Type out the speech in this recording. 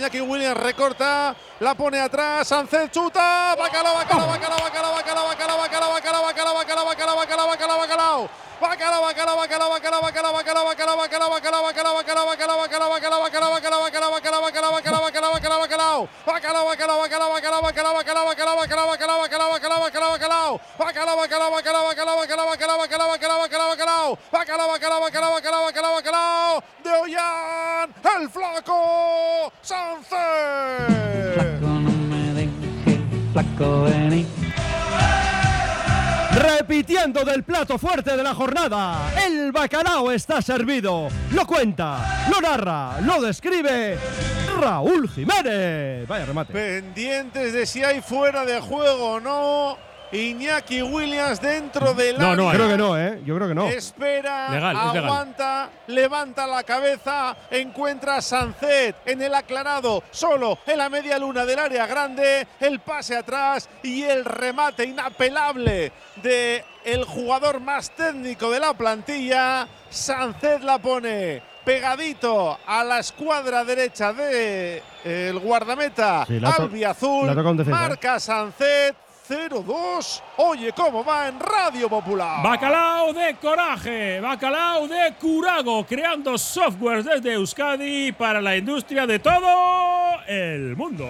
Iñaki Williams recorta, la pone atrás, Sánchez chuta, bacalao, bacalao, bacalao, bacalao, bacalao, bacalao, bacalao, bacalao, bacalao. Bacalao, bacalao, bacalao, bacalao, bacalao, bacalao. El flaco Sánchez. Flaco, no me dejes, flaco, vení. Repitiendo del plato fuerte de la jornada, el bacalao está servido. Lo cuenta, lo narra, lo describe Raúl Jiménez. Vaya remate. Pendientes de si hay fuera de juego o no. Iñaki Williams dentro del No, no, área. creo que no, ¿eh? Yo creo que no. Espera, Legal, es legal. aguanta, levanta la cabeza, encuentra a Sancet en el aclarado, solo en la media luna del área grande, el pase atrás y el remate inapelable de el jugador más técnico de la plantilla. Sancet la pone pegadito a la escuadra derecha de el guardameta Sí, albiazul. defensa, ¿eh? Marca Sancet 0-2. Oye cómo va en Radio Popular. Bacalao de coraje, bacalao de curago, creando software desde Euskadi para la industria de todo el mundo.